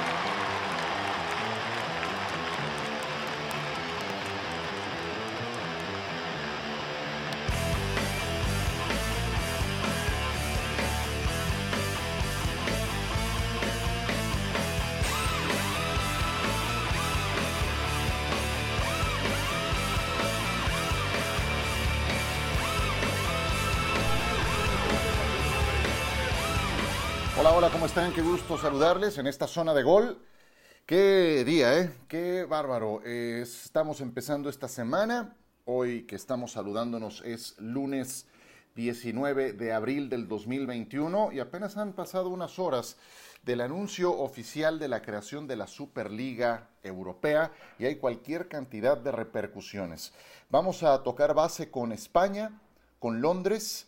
Hola, hola, ¿cómo están? Qué gusto saludarles en esta zona de gol. Qué día, ¿eh? Qué bárbaro. Eh, estamos empezando esta semana. Hoy que estamos saludándonos es lunes 19 de abril del 2021 y apenas han pasado unas horas del anuncio oficial de la creación de la Superliga Europea y hay cualquier cantidad de repercusiones. Vamos a tocar base con España, con Londres,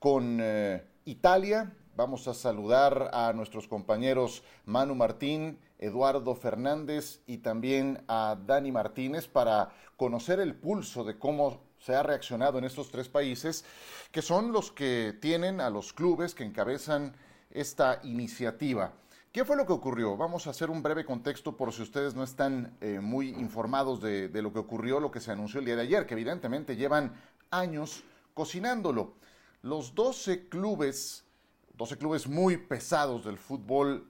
con eh, Italia Vamos a saludar a nuestros compañeros Manu Martín, Eduardo Fernández y también a Dani Martínez para conocer el pulso de cómo se ha reaccionado en estos tres países, que son los que tienen a los clubes que encabezan esta iniciativa. ¿Qué fue lo que ocurrió? Vamos a hacer un breve contexto por si ustedes no están eh, muy informados de, de lo que ocurrió, lo que se anunció el día de ayer, que evidentemente llevan años cocinándolo. Los 12 clubes 12 clubes muy pesados del fútbol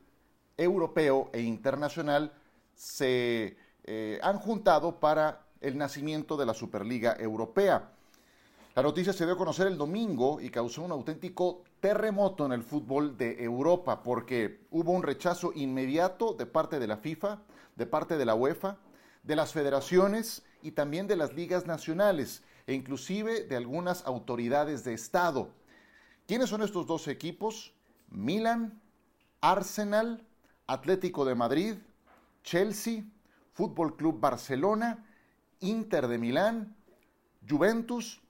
europeo e internacional se eh, han juntado para el nacimiento de la Superliga Europea. La noticia se dio a conocer el domingo y causó un auténtico terremoto en el fútbol de Europa porque hubo un rechazo inmediato de parte de la FIFA, de parte de la UEFA, de las federaciones y también de las ligas nacionales e inclusive de algunas autoridades de Estado. ¿Quiénes son estos dos equipos? Milan, Arsenal, Atlético de Madrid, Chelsea, Fútbol Club Barcelona, Inter de Milán, Juventus,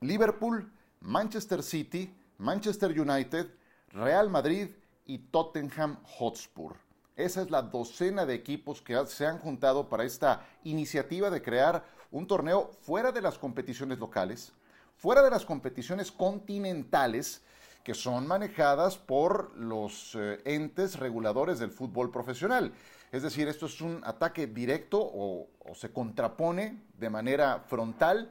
Liverpool, Manchester City, Manchester United, Real Madrid y Tottenham Hotspur. Esa es la docena de equipos que se han juntado para esta iniciativa de crear un torneo fuera de las competiciones locales, fuera de las competiciones continentales que son manejadas por los eh, entes reguladores del fútbol profesional. Es decir, esto es un ataque directo o, o se contrapone de manera frontal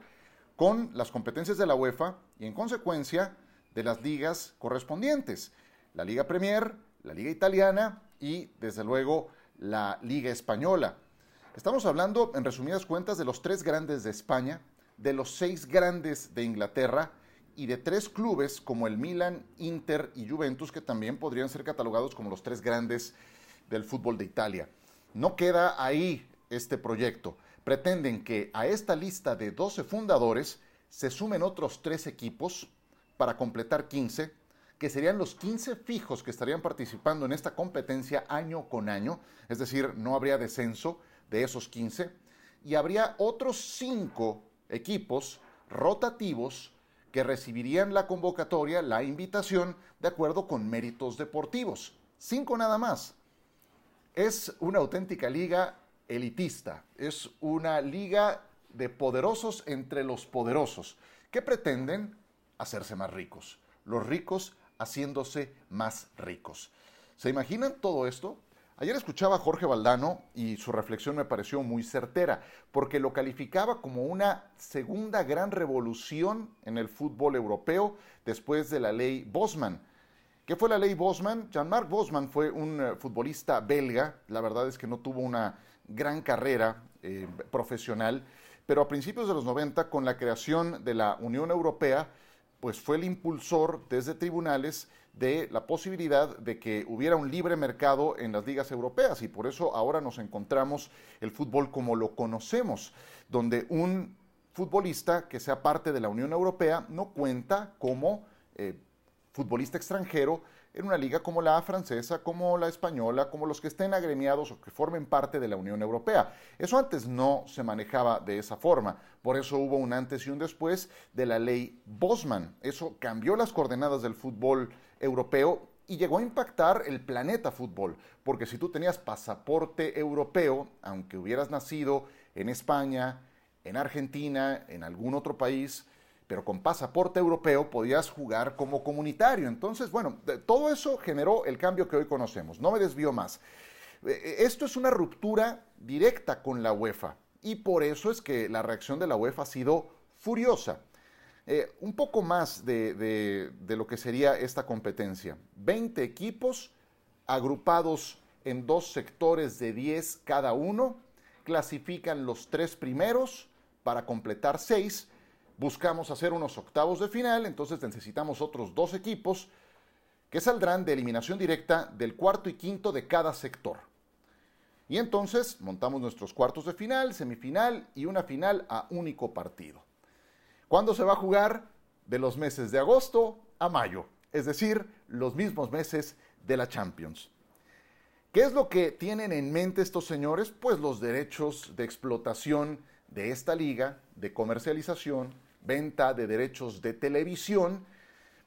con las competencias de la UEFA y en consecuencia de las ligas correspondientes. La Liga Premier, la Liga Italiana y desde luego la Liga Española. Estamos hablando, en resumidas cuentas, de los tres grandes de España, de los seis grandes de Inglaterra y de tres clubes como el Milan, Inter y Juventus que también podrían ser catalogados como los tres grandes del fútbol de Italia. No queda ahí este proyecto. Pretenden que a esta lista de 12 fundadores se sumen otros tres equipos para completar 15, que serían los 15 fijos que estarían participando en esta competencia año con año, es decir, no habría descenso de esos 15, y habría otros 5 equipos rotativos que recibirían la convocatoria, la invitación, de acuerdo con méritos deportivos. Cinco nada más. Es una auténtica liga elitista, es una liga de poderosos entre los poderosos, que pretenden hacerse más ricos, los ricos haciéndose más ricos. ¿Se imaginan todo esto? Ayer escuchaba a Jorge Valdano y su reflexión me pareció muy certera, porque lo calificaba como una segunda gran revolución en el fútbol europeo después de la ley Bosman. ¿Qué fue la ley Bosman? Jean-Marc Bosman fue un eh, futbolista belga, la verdad es que no tuvo una gran carrera eh, profesional, pero a principios de los 90, con la creación de la Unión Europea, pues fue el impulsor desde tribunales de la posibilidad de que hubiera un libre mercado en las ligas europeas y por eso ahora nos encontramos el fútbol como lo conocemos, donde un futbolista que sea parte de la Unión Europea no cuenta como eh, futbolista extranjero en una liga como la francesa, como la española, como los que estén agremiados o que formen parte de la Unión Europea. Eso antes no se manejaba de esa forma, por eso hubo un antes y un después de la ley Bosman. Eso cambió las coordenadas del fútbol europeo y llegó a impactar el planeta fútbol, porque si tú tenías pasaporte europeo, aunque hubieras nacido en España, en Argentina, en algún otro país, pero con pasaporte europeo podías jugar como comunitario. Entonces, bueno, todo eso generó el cambio que hoy conocemos. No me desvío más. Eh, esto es una ruptura directa con la UEFA y por eso es que la reacción de la UEFA ha sido furiosa. Eh, un poco más de, de, lo que sería esta competencia. 20 equipos agrupados en dos sectores de 10 cada uno, clasifican los tres primeros para completar seis. Buscamos hacer unos octavos de final, entonces necesitamos otros dos equipos que saldrán de eliminación directa del cuarto y quinto de cada sector. Y entonces montamos nuestros cuartos de final, semifinal y una final a único partido. ¿Cuándo se va a jugar? De los meses de agosto a mayo, es decir, los mismos meses de la Champions. ¿Qué es lo que tienen en mente estos señores? Pues los derechos de explotación de esta liga, de comercialización, venta de derechos de televisión,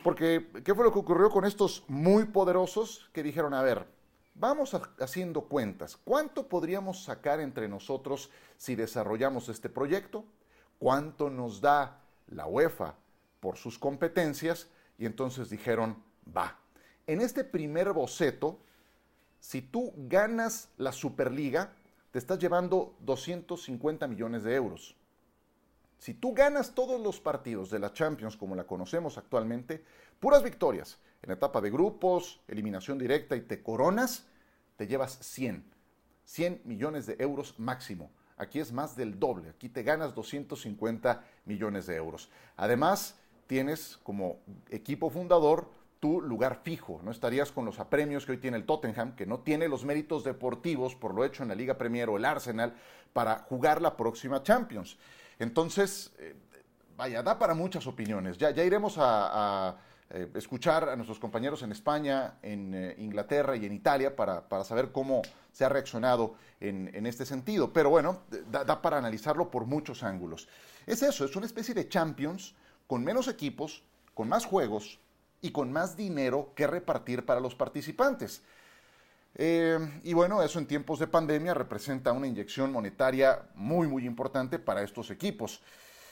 porque ¿qué fue lo que ocurrió con estos muy poderosos que dijeron, a ver, vamos haciendo cuentas, ¿cuánto podríamos sacar entre nosotros si desarrollamos este proyecto? ¿Cuánto nos da la UEFA por sus competencias? Y entonces dijeron, va. En este primer boceto, si tú ganas la Superliga, te estás llevando 250 millones de euros. Si tú ganas todos los partidos de la Champions como la conocemos actualmente, puras victorias, en etapa de grupos, eliminación directa y te coronas, te llevas 100. 100 millones de euros máximo. Aquí es más del doble. Aquí te ganas 250 millones de euros. Además, tienes como equipo fundador tu lugar fijo. No estarías con los apremios que hoy tiene el Tottenham, que no tiene los méritos deportivos por lo hecho en la Liga Premier o el Arsenal para jugar la próxima Champions. Entonces, eh, vaya, da para muchas opiniones. Ya, ya iremos a, eh, escuchar a nuestros compañeros en España, en eh, Inglaterra y en Italia para, saber cómo se ha reaccionado en, este sentido. Pero bueno, da para analizarlo por muchos ángulos. Es eso, es una especie de Champions con menos equipos, con más juegos, y con más dinero que repartir para los participantes. Eh, y bueno, eso en tiempos de pandemia representa una inyección monetaria muy, muy importante para estos equipos.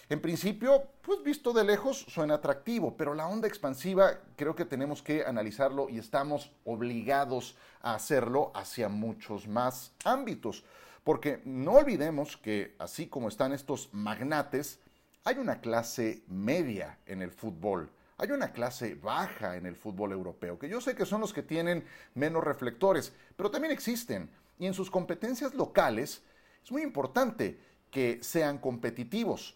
En principio, pues visto de lejos suena atractivo, pero la onda expansiva creo que tenemos que analizarlo y estamos obligados a hacerlo hacia muchos más ámbitos. Porque no olvidemos que así como están estos magnates, hay una clase media en el fútbol hay una clase baja en el fútbol europeo, que yo sé que son los que tienen menos reflectores, pero también existen. Y en sus competencias locales es muy importante que sean competitivos.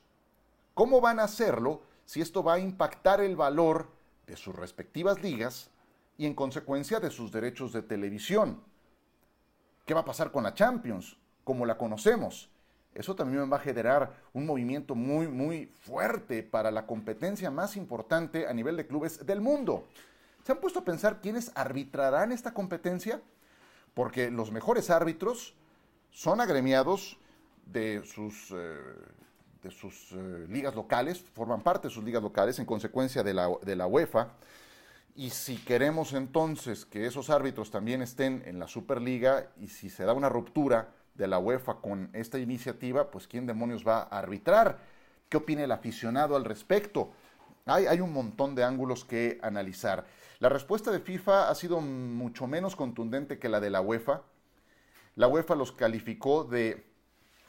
¿Cómo van a hacerlo si esto va a impactar el valor de sus respectivas ligas y en consecuencia de sus derechos de televisión? ¿Qué va a pasar con la Champions, como la conocemos? Eso también va a generar un movimiento muy, muy fuerte para la competencia más importante a nivel de clubes del mundo. ¿Se han puesto a pensar quiénes arbitrarán esta competencia? Porque los mejores árbitros son agremiados de sus, eh, de sus eh, ligas locales, forman parte de sus ligas locales en consecuencia de la, de la UEFA. Y si queremos entonces que esos árbitros también estén en la Superliga y si se da una ruptura, de la UEFA con esta iniciativa, pues ¿quién demonios va a arbitrar? ¿Qué opina el aficionado al respecto? Hay, hay, un montón de ángulos que analizar. La respuesta de FIFA ha sido mucho menos contundente que la de la UEFA. La UEFA los calificó de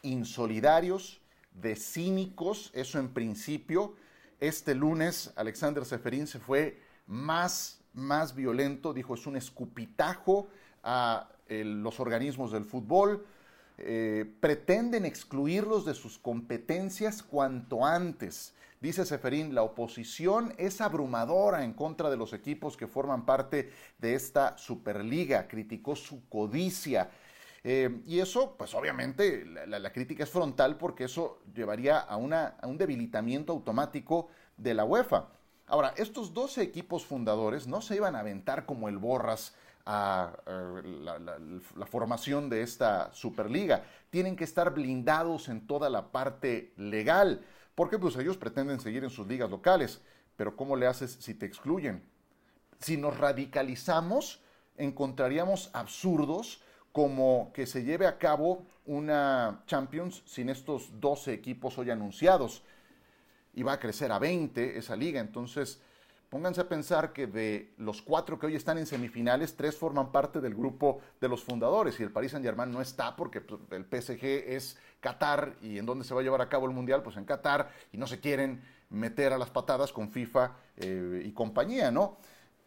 insolidarios, de cínicos, eso en principio. Este lunes Alexander Seferín se fue más, más violento, dijo es un escupitajo a los organismos del fútbol, eh, pretenden excluirlos de sus competencias cuanto antes. Dice Seferín, la oposición es abrumadora en contra de los equipos que forman parte de esta Superliga. Criticó su codicia. Eh, y eso, pues obviamente, la, crítica es frontal porque eso llevaría a, una, a un debilitamiento automático de la UEFA. Ahora, estos 12 equipos fundadores no se iban a aventar como el Borras a, la, formación de esta Superliga. Tienen que estar blindados en toda la parte legal, porque pues ellos pretenden seguir en sus ligas locales, pero ¿cómo le haces si te excluyen? Si nos radicalizamos, encontraríamos absurdos como que se lleve a cabo una Champions sin estos 12 equipos hoy anunciados. Y va a crecer a 20 esa liga, entonces Pónganse a pensar que de los cuatro que hoy están en semifinales, tres forman parte del grupo de los fundadores y el Paris Saint Germain no está porque pues, el PSG es Qatar y en dónde se va a llevar a cabo el Mundial, pues en Qatar y no se quieren meter a las patadas con FIFA eh, y compañía, ¿no?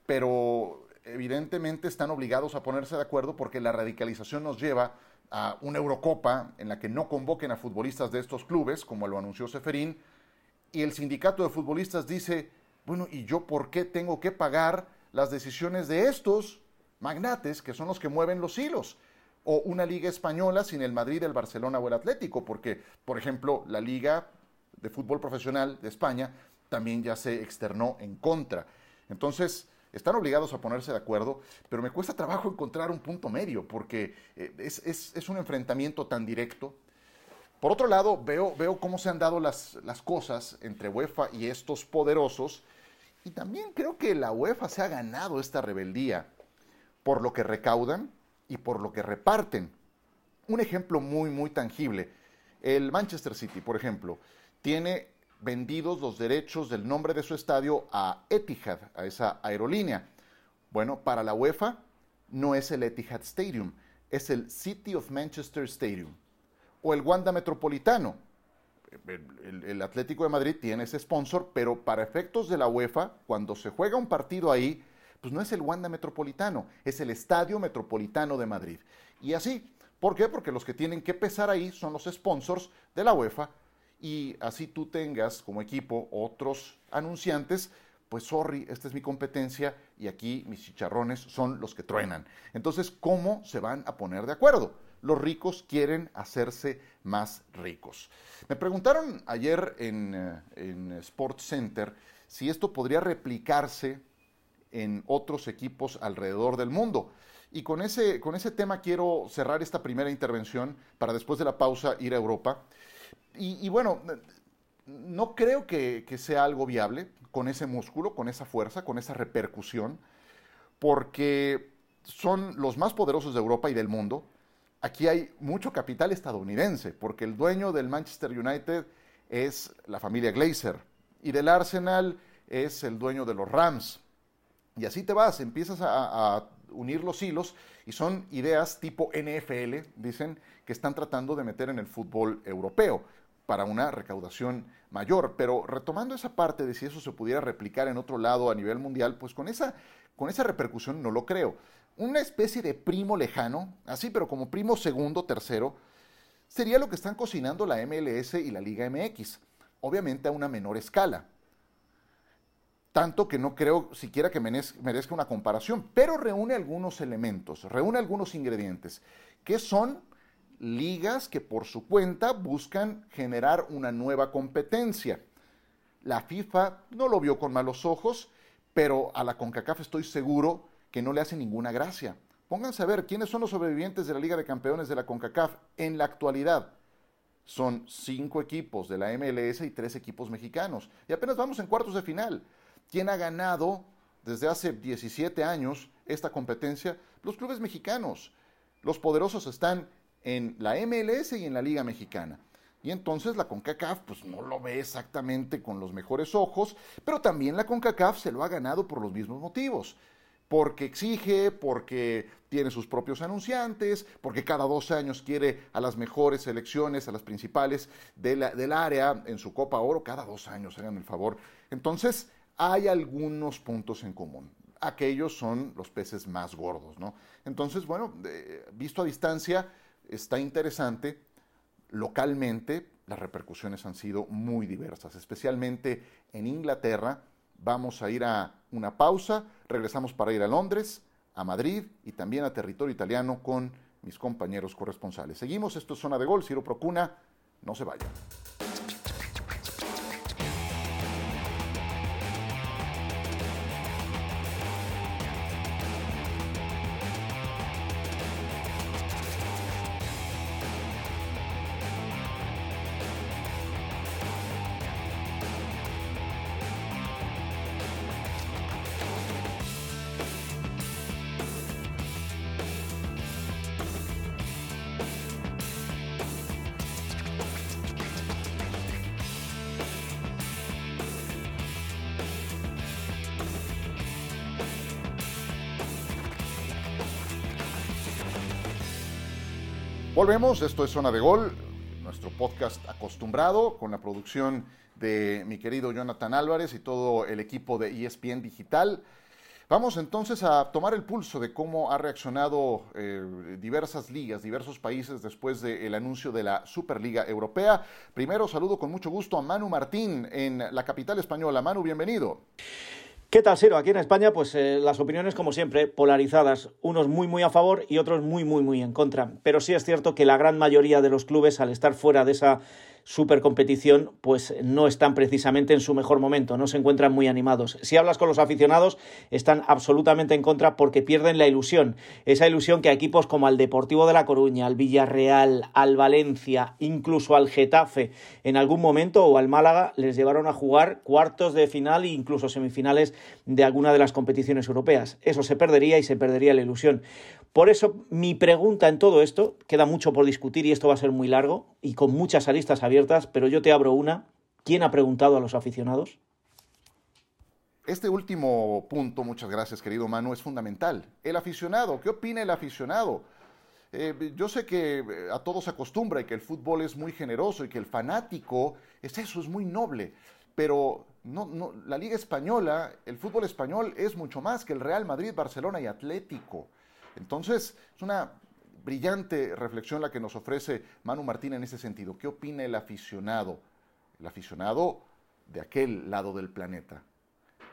Pero evidentemente están obligados a ponerse de acuerdo porque la radicalización nos lleva a una Eurocopa en la que no convoquen a futbolistas de estos clubes, como lo anunció Seferín, y el sindicato de futbolistas dice, bueno, ¿y yo por qué tengo que pagar las decisiones de estos magnates que son los que mueven los hilos? O una liga española sin el Madrid, el Barcelona o el Atlético, porque, por ejemplo, la liga de fútbol profesional de España también ya se externó en contra. Entonces, están obligados a ponerse de acuerdo, pero me cuesta trabajo encontrar un punto medio, porque eh, es, un enfrentamiento tan directo. Por otro lado, veo, veo cómo se han dado las, las cosas entre UEFA y estos poderosos, y también creo que la UEFA se ha ganado esta rebeldía por lo que recaudan y por lo que reparten. Un ejemplo muy, muy tangible. El Manchester City, por ejemplo, tiene vendidos los derechos del nombre de su estadio a Etihad, a esa aerolínea. Bueno, para la UEFA no es el Etihad Stadium, es el City of Manchester Stadium o el Wanda Metropolitano, el, Atlético de Madrid tiene ese sponsor, pero para efectos de la UEFA, cuando se juega un partido ahí, pues no es el Wanda Metropolitano, es el Estadio Metropolitano de Madrid. Y así, ¿por qué? Porque los que tienen que pesar ahí son los sponsors de la UEFA y así tú tengas como equipo otros anunciantes, pues sorry, esta es mi competencia y aquí mis chicharrones son los que truenan. Entonces, ¿cómo se van a poner de acuerdo? los ricos quieren hacerse más ricos. Me preguntaron ayer en, eh, en Sports Center si esto podría replicarse en otros equipos alrededor del mundo. Y con ese, con ese tema quiero cerrar esta primera intervención para después de la pausa ir a Europa. Y, bueno, no creo que, sea algo viable con ese músculo, con esa fuerza, con esa repercusión, porque son los más poderosos de Europa y del mundo aquí hay mucho capital estadounidense, porque el dueño del Manchester United es la familia Glazer y del Arsenal es el dueño de los Rams. Y así te vas, empiezas a, unir los hilos y son ideas tipo NFL, dicen, que están tratando de meter en el fútbol europeo para una recaudación mayor. Pero retomando esa parte de si eso se pudiera replicar en otro lado a nivel mundial, pues con esa, con esa repercusión no lo creo una especie de primo lejano, así pero como primo segundo, tercero, sería lo que están cocinando la MLS y la Liga MX, obviamente a una menor escala. Tanto que no creo siquiera que merezca una comparación, pero reúne algunos elementos, reúne algunos ingredientes, que son ligas que por su cuenta buscan generar una nueva competencia. La FIFA no lo vio con malos ojos, pero a la CONCACAF estoy seguro que no le hace ninguna gracia. Pónganse a ver quiénes son los sobrevivientes de la Liga de Campeones de la CONCACAF en la actualidad. Son cinco equipos de la MLS y tres equipos mexicanos. Y apenas vamos en cuartos de final. ¿Quién ha ganado desde hace 17 años esta competencia? Los clubes mexicanos. Los poderosos están en la MLS y en la Liga Mexicana. Y entonces la CONCACAF pues no lo ve exactamente con los mejores ojos, pero también la CONCACAF se lo ha ganado por los mismos motivos porque exige, porque tiene sus propios anunciantes, porque cada dos años quiere a las mejores selecciones, a las principales del área en su Copa Oro, cada dos años, hagan el favor. Entonces, hay algunos puntos en común. Aquellos son los peces más gordos, ¿no? Entonces, bueno, visto a distancia, está interesante. Localmente, las repercusiones han sido muy diversas, especialmente en Inglaterra, Vamos a ir a una pausa, regresamos para ir a Londres, a Madrid y también a territorio italiano con mis compañeros corresponsales. Seguimos, esto es Zona de Gol, Ciro Procuna, no se vayan. Volvemos, esto es Zona de Gol, nuestro podcast acostumbrado con la producción de mi querido Jonathan Álvarez y todo el equipo de ESPN Digital. Vamos entonces a tomar el pulso de cómo ha reaccionado eh, diversas ligas, diversos países después del anuncio de la Superliga Europea. Primero saludo con mucho gusto a Manu Martín en la capital española. Manu, bienvenido. ¿Qué tal, Siro? Aquí en España, pues eh, las opiniones, como siempre, polarizadas. Unos muy, muy a favor y otros muy, muy, muy en contra. Pero sí es cierto que la gran mayoría de los clubes, al estar fuera de esa supercompetición, pues no están precisamente en su mejor momento, no se encuentran muy animados. Si hablas con los aficionados, están absolutamente en contra porque pierden la ilusión, esa ilusión que a equipos como al Deportivo de La Coruña, al Villarreal, al Valencia, incluso al Getafe, en algún momento o al Málaga les llevaron a jugar cuartos de final e incluso semifinales de alguna de las competiciones europeas. Eso se perdería y se perdería la ilusión. Por eso mi pregunta en todo esto, queda mucho por discutir y esto va a ser muy largo y con muchas aristas abiertas, pero yo te abro una. ¿Quién ha preguntado a los aficionados? Este último punto, muchas gracias querido Manu, es fundamental. El aficionado, ¿qué opina el aficionado? Eh, yo sé que eh, a todos acostumbra y que el fútbol es muy generoso y que el fanático es eso, es muy noble, pero no, no, la Liga Española, el fútbol español es mucho más que el Real Madrid, Barcelona y Atlético. Entonces, es una brillante reflexión la que nos ofrece Manu Martín en ese sentido. ¿Qué opina el aficionado? El aficionado de aquel lado del planeta.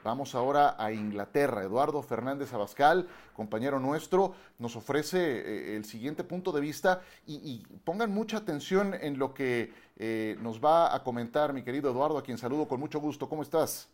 Vamos ahora a Inglaterra. Eduardo Fernández Abascal, compañero nuestro, nos ofrece eh, el siguiente punto de vista y, pongan mucha atención en lo que eh, nos va a comentar mi querido Eduardo, a quien saludo con mucho gusto. ¿Cómo estás?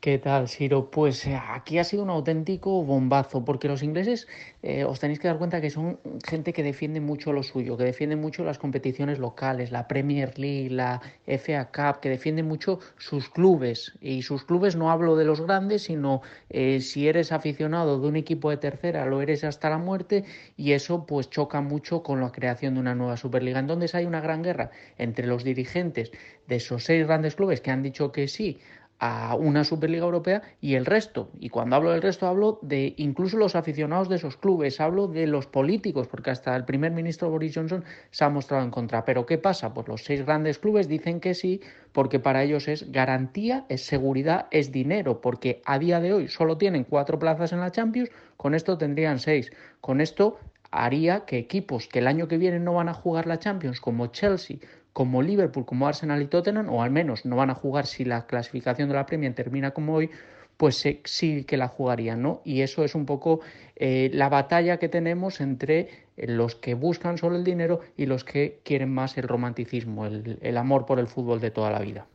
¿Qué tal, Siro? Pues eh, aquí ha sido un auténtico bombazo, porque los ingleses eh, os tenéis que dar cuenta que son gente que defiende mucho lo suyo, que defiende mucho las competiciones locales, la Premier League, la FA Cup, que defiende mucho sus clubes. Y sus clubes no hablo de los grandes, sino eh, si eres aficionado de un equipo de tercera, lo eres hasta la muerte, y eso pues choca mucho con la creación de una nueva Superliga. Entonces hay una gran guerra entre los dirigentes de esos seis grandes clubes que han dicho que sí a una Superliga Europea y el resto. Y cuando hablo del resto hablo de incluso los aficionados de esos clubes, hablo de los políticos, porque hasta el primer ministro Boris Johnson se ha mostrado en contra. Pero ¿qué pasa? Pues los seis grandes clubes dicen que sí, porque para ellos es garantía, es seguridad, es dinero, porque a día de hoy solo tienen cuatro plazas en la Champions, con esto tendrían seis. Con esto haría que equipos que el año que viene no van a jugar la Champions, como Chelsea, como Liverpool, como Arsenal y Tottenham, o al menos no van a jugar si la clasificación de la Premier termina como hoy, pues sí que la jugarían, ¿no? Y eso es un poco eh, la batalla que tenemos entre los que buscan solo el dinero y los que quieren más el romanticismo, el amor por el fútbol de toda la vida.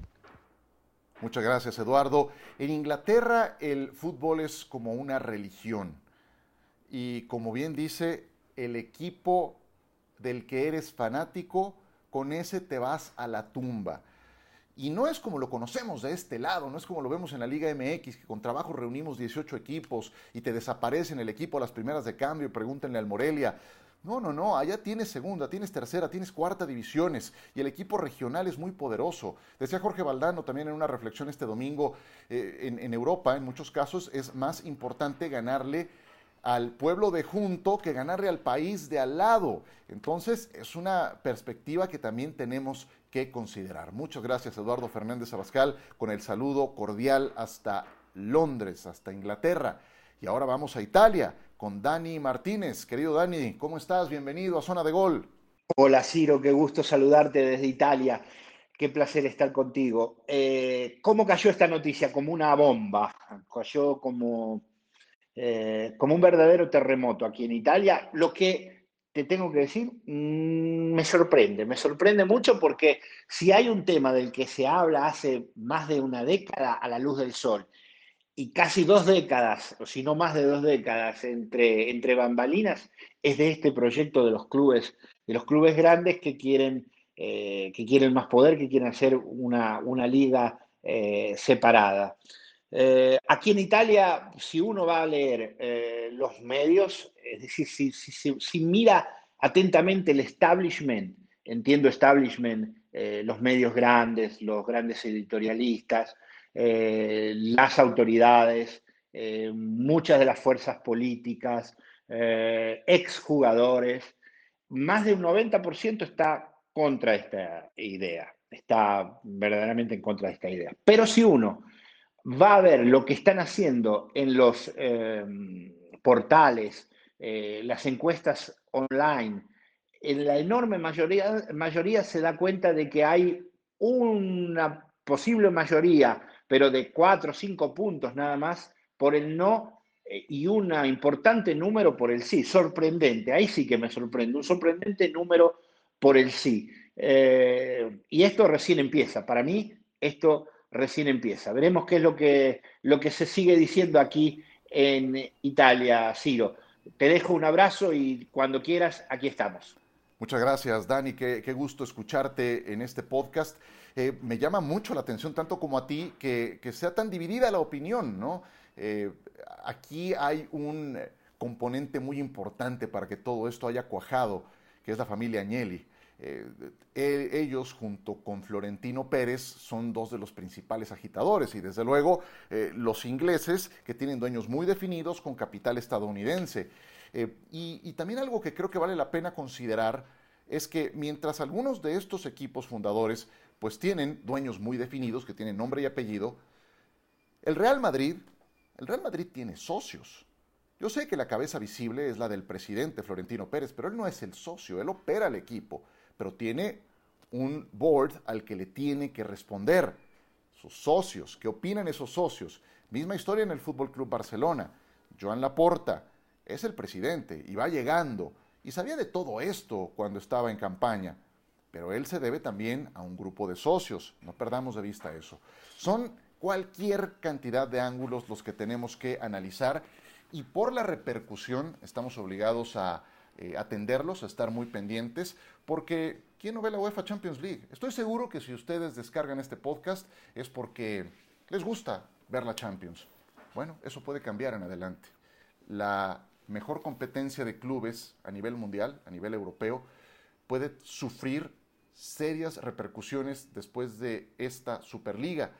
Muchas gracias, Eduardo. En Inglaterra el fútbol es como una religión y como bien dice, el equipo del que eres fanático con ese te vas a la tumba. Y no es como lo conocemos de este lado, no es como lo vemos en la Liga MX, que con trabajo reunimos 18 equipos y te desaparecen el equipo a las primeras de cambio, pregúntenle al Morelia. No, no, no, allá tienes segunda, tienes tercera, tienes cuarta divisiones y el equipo regional es muy poderoso. Decía Jorge Valdano también en una reflexión este domingo, eh, en Europa en muchos casos es más importante ganarle al pueblo de junto que ganarle al país de al lado. Entonces, es una perspectiva que también tenemos que considerar. Muchas gracias, Eduardo Fernández Abascal, con el saludo cordial hasta Londres, hasta Inglaterra. Y ahora vamos a Italia con Dani Martínez. Querido Dani, ¿cómo estás? Bienvenido a Zona de Gol. Hola Ciro, qué gusto saludarte desde Italia. Qué placer estar contigo. Eh, ¿Cómo cayó esta noticia? Como una bomba. Cayó como eh, como un verdadero terremoto aquí en Italia, lo que te tengo que decir mm, me sorprende, me sorprende mucho porque si hay un tema del que se habla hace más de una década a la luz del sol y casi dos décadas, o si no más de dos décadas entre, entre bambalinas, es de este proyecto de los clubes, de los clubes grandes que quieren, eh, que quieren más poder, que quieren hacer una, liga eh, separada. Eh, aquí en Italia, si uno va a leer eh, los medios, es decir, si, mira atentamente el establishment, entiendo establishment, eh, los medios grandes, los grandes editorialistas, las autoridades, muchas de las fuerzas políticas, exjugadores, más de un 90% está contra esta idea, está verdaderamente en contra de esta idea. Pero si uno va a ver lo que están haciendo en los em, portales, eh, las encuestas online, en la enorme mayoría, mayoría se da cuenta de que hay una posible mayoría, pero de cuatro o cinco puntos nada más, por el no eh, y un importante número por el sí. Sorprendente, ahí sí que me sorprende, un sorprendente número por el sí. Eh, y esto recién empieza, para mí esto recién empieza. Veremos qué es lo que, lo que se sigue diciendo aquí en Italia, Ciro. Te dejo un abrazo y cuando quieras, aquí estamos. Muchas gracias, Dani. Qué, gusto escucharte en este podcast. Eh, me llama mucho la atención, tanto como a ti, que, sea tan dividida la opinión, ¿no? Eh, aquí hay un componente muy importante para que todo esto haya cuajado, que es la familia Agnelli. Eh, ellos, junto con Florentino Pérez, son dos de los principales agitadores y desde luego los ingleses, que tienen dueños muy definidos con capital estadounidense. y, y también algo que creo que vale la pena considerar es que mientras algunos de estos equipos fundadores pues tienen dueños muy definidos que tienen nombre y apellido, el Real Madrid, el Real Madrid tiene socios. Yo sé que la cabeza visible es la del presidente Florentino Pérez, pero él no es el socio, él opera el equipo, pero tiene un board al que le tiene que responder. Sus socios, ¿qué opinan esos socios? Misma historia en el Fútbol Club Barcelona. Joan Laporta es el presidente y va llegando y sabía de todo esto cuando estaba en campaña, pero él se debe también a un grupo de socios, no perdamos de vista eso. Son cualquier cantidad de ángulos los que tenemos que analizar y por la repercusión estamos obligados a eh, atenderlos, a estar muy pendientes, porque ¿quién no ve la UEFA Champions League? Estoy seguro que si ustedes descargan este podcast es porque les gusta ver la Champions. Bueno, eso puede cambiar en adelante. La mejor competencia de clubes a nivel mundial, a nivel europeo, puede sufrir serias repercusiones después de esta Superliga,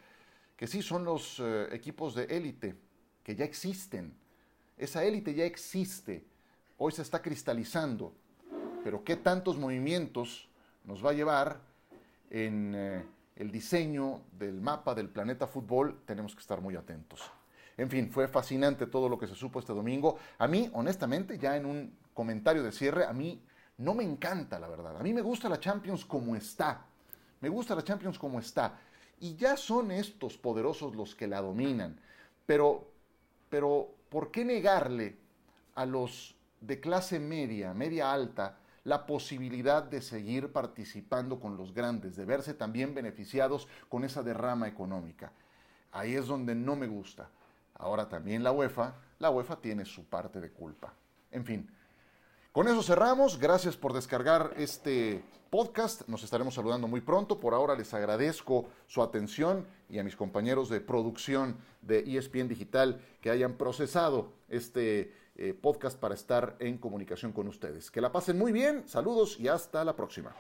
que sí son los eh, equipos de élite, que ya existen. Esa élite ya existe, hoy se está cristalizando, pero qué tantos movimientos nos va a llevar en eh, el diseño del mapa del planeta fútbol, tenemos que estar muy atentos. En fin, fue fascinante todo lo que se supo este domingo. A mí, honestamente, ya en un comentario de cierre, a mí no me encanta, la verdad. A mí me gusta la Champions como está. Me gusta la Champions como está. Y ya son estos poderosos los que la dominan. Pero, pero, ¿por qué negarle a los de clase media, media alta, la posibilidad de seguir participando con los grandes, de verse también beneficiados con esa derrama económica? Ahí es donde no me gusta. Ahora también la UEFA, la UEFA tiene su parte de culpa. En fin, con eso cerramos. Gracias por descargar este podcast. Nos estaremos saludando muy pronto. Por ahora les agradezco su atención y a mis compañeros de producción de ESPN Digital que hayan procesado este eh, podcast para estar en comunicación con ustedes. Que la pasen muy bien. Saludos y hasta la próxima.